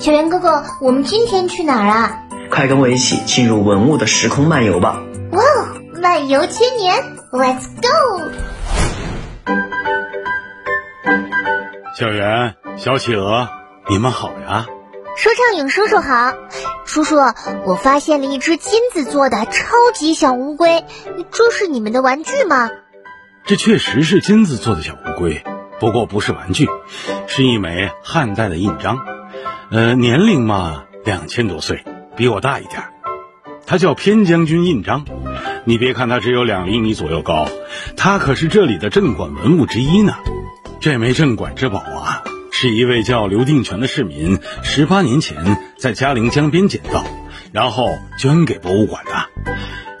小圆哥哥，我们今天去哪儿啊？快跟我一起进入文物的时空漫游吧！哇哦，漫游千年，Let's go！小圆、小企鹅，你们好呀！说唱影叔叔好，叔叔，我发现了一只金子做的超级小乌龟，这是你们的玩具吗？这确实是金子做的小乌龟，不过不是玩具，是一枚汉代的印章。呃，年龄嘛，两千多岁，比我大一点。他叫偏将军印章。你别看他只有两厘米左右高，他可是这里的镇馆文物之一呢。这枚镇馆之宝啊，是一位叫刘定全的市民十八年前在嘉陵江边捡到，然后捐给博物馆的。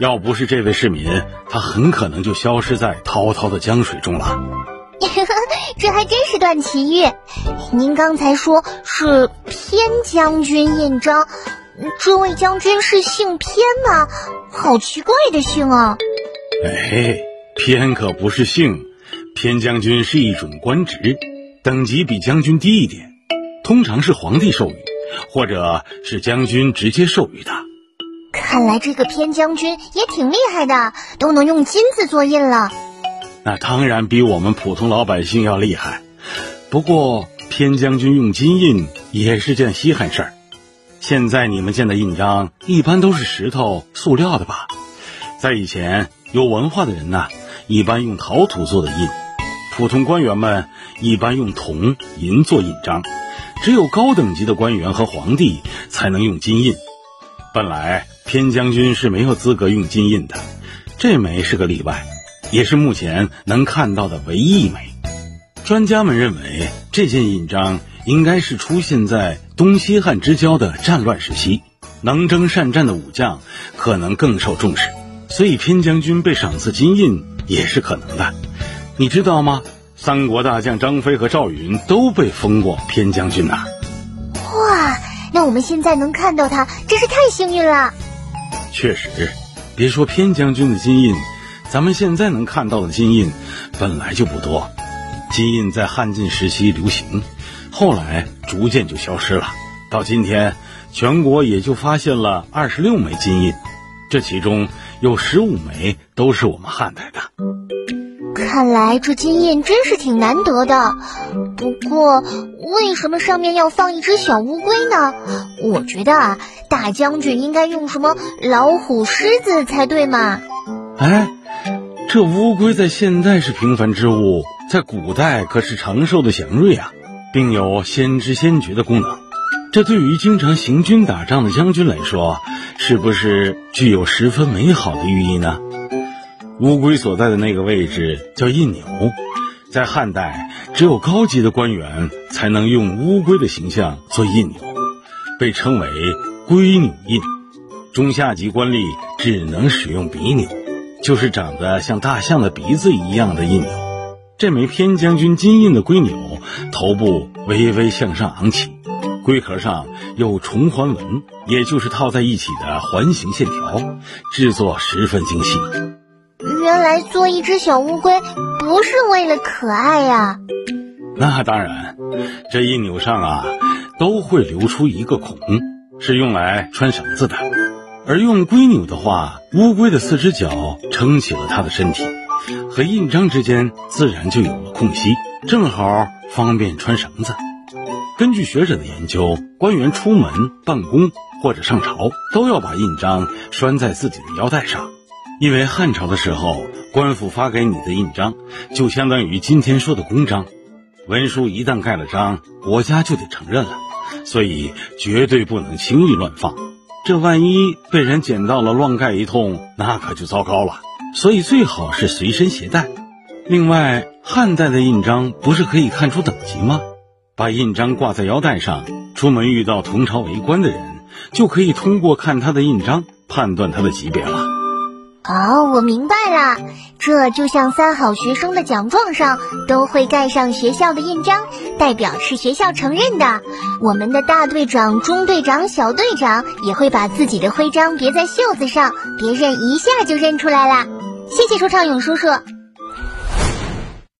要不是这位市民，他很可能就消失在滔滔的江水中了。这还真是段奇遇。您刚才说是偏将军印章，这位将军是姓偏吗？好奇怪的姓啊！哎，偏可不是姓，偏将军是一种官职，等级比将军低一点，通常是皇帝授予，或者是将军直接授予的。看来这个偏将军也挺厉害的，都能用金子做印了。那当然比我们普通老百姓要厉害，不过偏将军用金印也是件稀罕事儿。现在你们见的印章一般都是石头、塑料的吧？在以前，有文化的人呢，一般用陶土做的印；普通官员们一般用铜、银做印章；只有高等级的官员和皇帝才能用金印。本来偏将军是没有资格用金印的，这枚是个例外。也是目前能看到的唯一一枚。专家们认为，这件印章应该是出现在东西汉之交的战乱时期，能征善战的武将可能更受重视，所以偏将军被赏赐金印也是可能的。你知道吗？三国大将张飞和赵云都被封过偏将军呐。哇，那我们现在能看到他，真是太幸运了。确实，别说偏将军的金印。咱们现在能看到的金印本来就不多，金印在汉晋时期流行，后来逐渐就消失了。到今天，全国也就发现了二十六枚金印，这其中有十五枚都是我们汉代的。看来这金印真是挺难得的。不过，为什么上面要放一只小乌龟呢？我觉得啊，大将军应该用什么老虎、狮子才对嘛。哎。这乌龟在现代是平凡之物，在古代可是长寿的祥瑞啊，并有先知先觉的功能。这对于经常行军打仗的将军来说，是不是具有十分美好的寓意呢？乌龟所在的那个位置叫印钮，在汉代只有高级的官员才能用乌龟的形象做印钮，被称为龟钮印。中下级官吏只能使用比钮。就是长得像大象的鼻子一样的印钮，这枚偏将军金印的龟钮，头部微微向上昂起，龟壳上有重环纹，也就是套在一起的环形线条，制作十分精细。原来做一只小乌龟不是为了可爱呀？那当然，这印钮上啊都会留出一个孔，是用来穿绳子的。而用龟钮的话，乌龟的四只脚撑起了它的身体，和印章之间自然就有了空隙，正好方便穿绳子。根据学者的研究，官员出门办公或者上朝，都要把印章拴在自己的腰带上，因为汉朝的时候，官府发给你的印章就相当于今天说的公章，文书一旦盖了章，国家就得承认了，所以绝对不能轻易乱放。这万一被人捡到了，乱盖一通，那可就糟糕了。所以最好是随身携带。另外，汉代的印章不是可以看出等级吗？把印章挂在腰带上，出门遇到同朝为官的人，就可以通过看他的印章判断他的级别了。哦，我明白了，这就像三好学生的奖状上都会盖上学校的印章，代表是学校承认的。我们的大队长、中队长、小队长也会把自己的徽章别在袖子上，别人一下就认出来了。谢谢说唱勇叔叔。